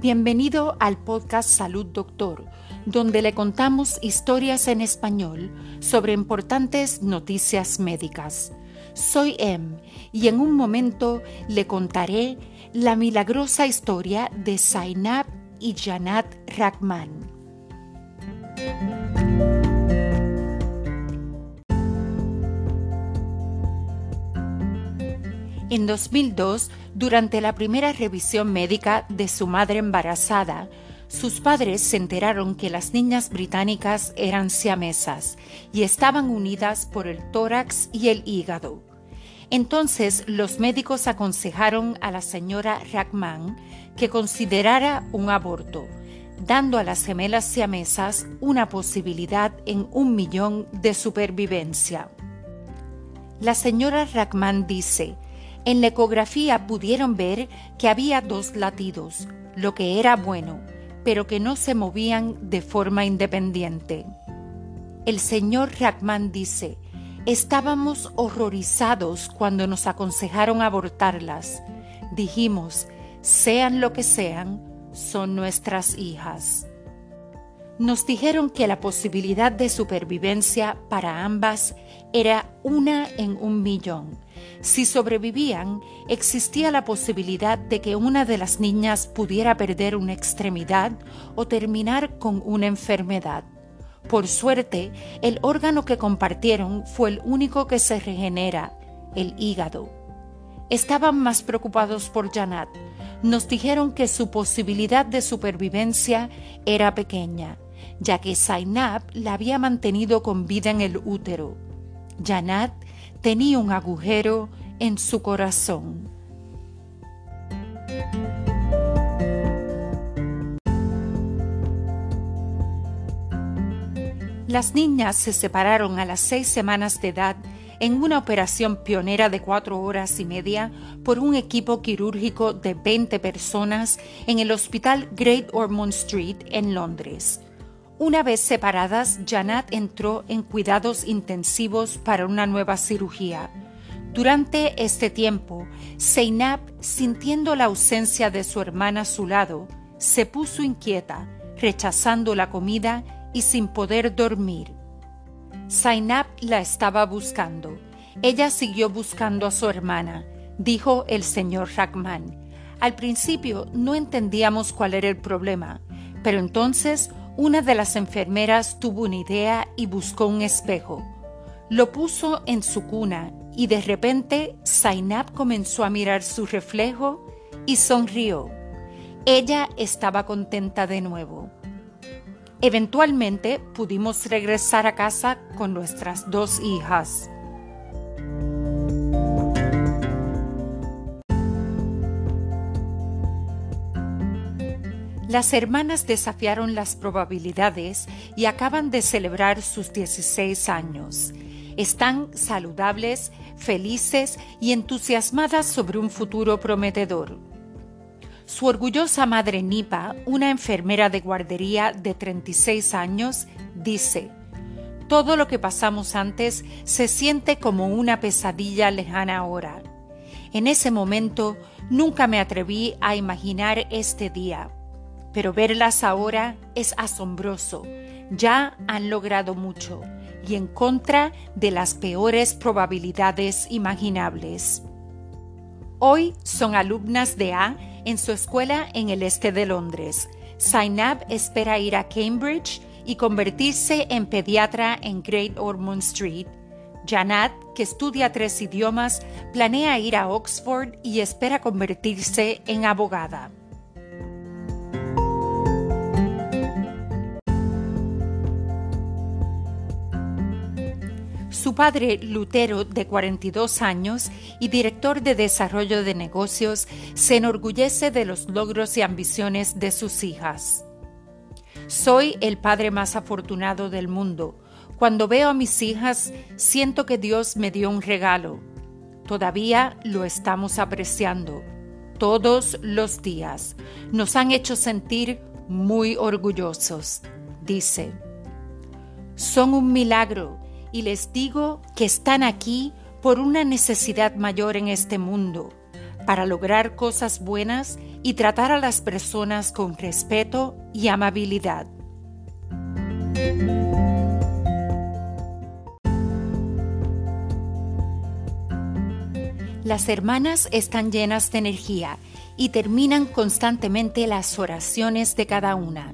Bienvenido al podcast Salud Doctor, donde le contamos historias en español sobre importantes noticias médicas. Soy Em y en un momento le contaré la milagrosa historia de Zainab y Janat Rahman. En 2002, durante la primera revisión médica de su madre embarazada, sus padres se enteraron que las niñas británicas eran siamesas y estaban unidas por el tórax y el hígado. Entonces los médicos aconsejaron a la señora Rahman que considerara un aborto, dando a las gemelas siamesas una posibilidad en un millón de supervivencia. La señora Rahman dice, en la ecografía pudieron ver que había dos latidos, lo que era bueno, pero que no se movían de forma independiente. El señor Rackman dice, estábamos horrorizados cuando nos aconsejaron abortarlas. Dijimos, sean lo que sean, son nuestras hijas nos dijeron que la posibilidad de supervivencia para ambas era una en un millón. Si sobrevivían, existía la posibilidad de que una de las niñas pudiera perder una extremidad o terminar con una enfermedad. Por suerte, el órgano que compartieron fue el único que se regenera, el hígado. Estaban más preocupados por Janat. Nos dijeron que su posibilidad de supervivencia era pequeña ya que Zainab la había mantenido con vida en el útero. Janat tenía un agujero en su corazón. Las niñas se separaron a las seis semanas de edad en una operación pionera de cuatro horas y media por un equipo quirúrgico de 20 personas en el Hospital Great Ormond Street en Londres. Una vez separadas, Janat entró en cuidados intensivos para una nueva cirugía. Durante este tiempo, Seinab, sintiendo la ausencia de su hermana a su lado, se puso inquieta, rechazando la comida y sin poder dormir. Zainab la estaba buscando. Ella siguió buscando a su hermana, dijo el señor Rahman. Al principio no entendíamos cuál era el problema, pero entonces una de las enfermeras tuvo una idea y buscó un espejo. Lo puso en su cuna y de repente Zainab comenzó a mirar su reflejo y sonrió. Ella estaba contenta de nuevo. Eventualmente pudimos regresar a casa con nuestras dos hijas. Las hermanas desafiaron las probabilidades y acaban de celebrar sus 16 años. Están saludables, felices y entusiasmadas sobre un futuro prometedor. Su orgullosa madre Nipa, una enfermera de guardería de 36 años, dice, Todo lo que pasamos antes se siente como una pesadilla lejana ahora. En ese momento nunca me atreví a imaginar este día pero verlas ahora es asombroso. Ya han logrado mucho y en contra de las peores probabilidades imaginables. Hoy son alumnas de A en su escuela en el este de Londres. Zainab espera ir a Cambridge y convertirse en pediatra en Great Ormond Street. Janat, que estudia tres idiomas, planea ir a Oxford y espera convertirse en abogada. Su padre, Lutero, de 42 años y director de desarrollo de negocios, se enorgullece de los logros y ambiciones de sus hijas. Soy el padre más afortunado del mundo. Cuando veo a mis hijas, siento que Dios me dio un regalo. Todavía lo estamos apreciando. Todos los días nos han hecho sentir muy orgullosos, dice. Son un milagro y les digo que están aquí por una necesidad mayor en este mundo, para lograr cosas buenas y tratar a las personas con respeto y amabilidad. Las hermanas están llenas de energía y terminan constantemente las oraciones de cada una.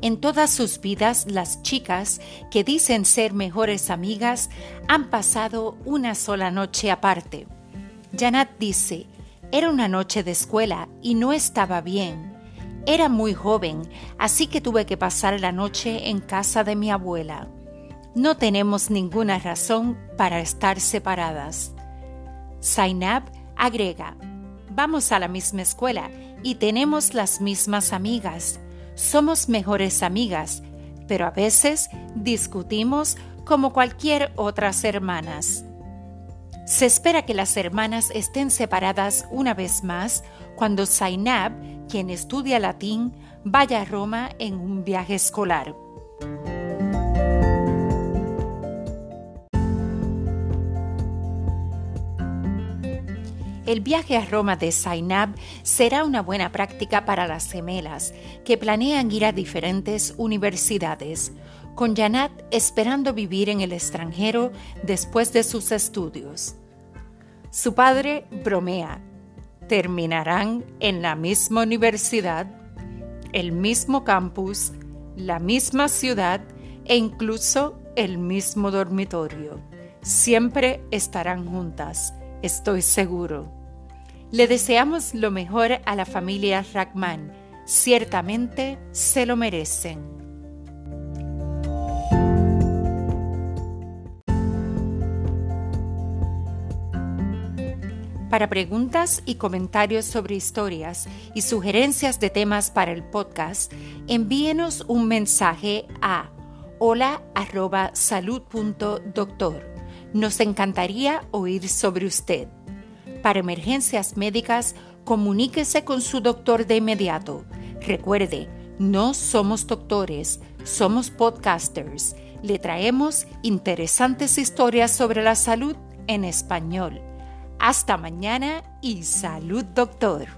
En todas sus vidas, las chicas que dicen ser mejores amigas han pasado una sola noche aparte. Janat dice, era una noche de escuela y no estaba bien. Era muy joven, así que tuve que pasar la noche en casa de mi abuela. No tenemos ninguna razón para estar separadas. Zainab agrega, vamos a la misma escuela y tenemos las mismas amigas. Somos mejores amigas, pero a veces discutimos como cualquier otras hermanas. Se espera que las hermanas estén separadas una vez más cuando Zainab, quien estudia latín, vaya a Roma en un viaje escolar. El viaje a Roma de Zainab será una buena práctica para las gemelas que planean ir a diferentes universidades, con Janat esperando vivir en el extranjero después de sus estudios. Su padre bromea, terminarán en la misma universidad, el mismo campus, la misma ciudad e incluso el mismo dormitorio. Siempre estarán juntas, estoy seguro. Le deseamos lo mejor a la familia Rachman. Ciertamente se lo merecen. Para preguntas y comentarios sobre historias y sugerencias de temas para el podcast, envíenos un mensaje a hola.salud.doctor. Nos encantaría oír sobre usted. Para emergencias médicas, comuníquese con su doctor de inmediato. Recuerde, no somos doctores, somos podcasters. Le traemos interesantes historias sobre la salud en español. Hasta mañana y salud doctor.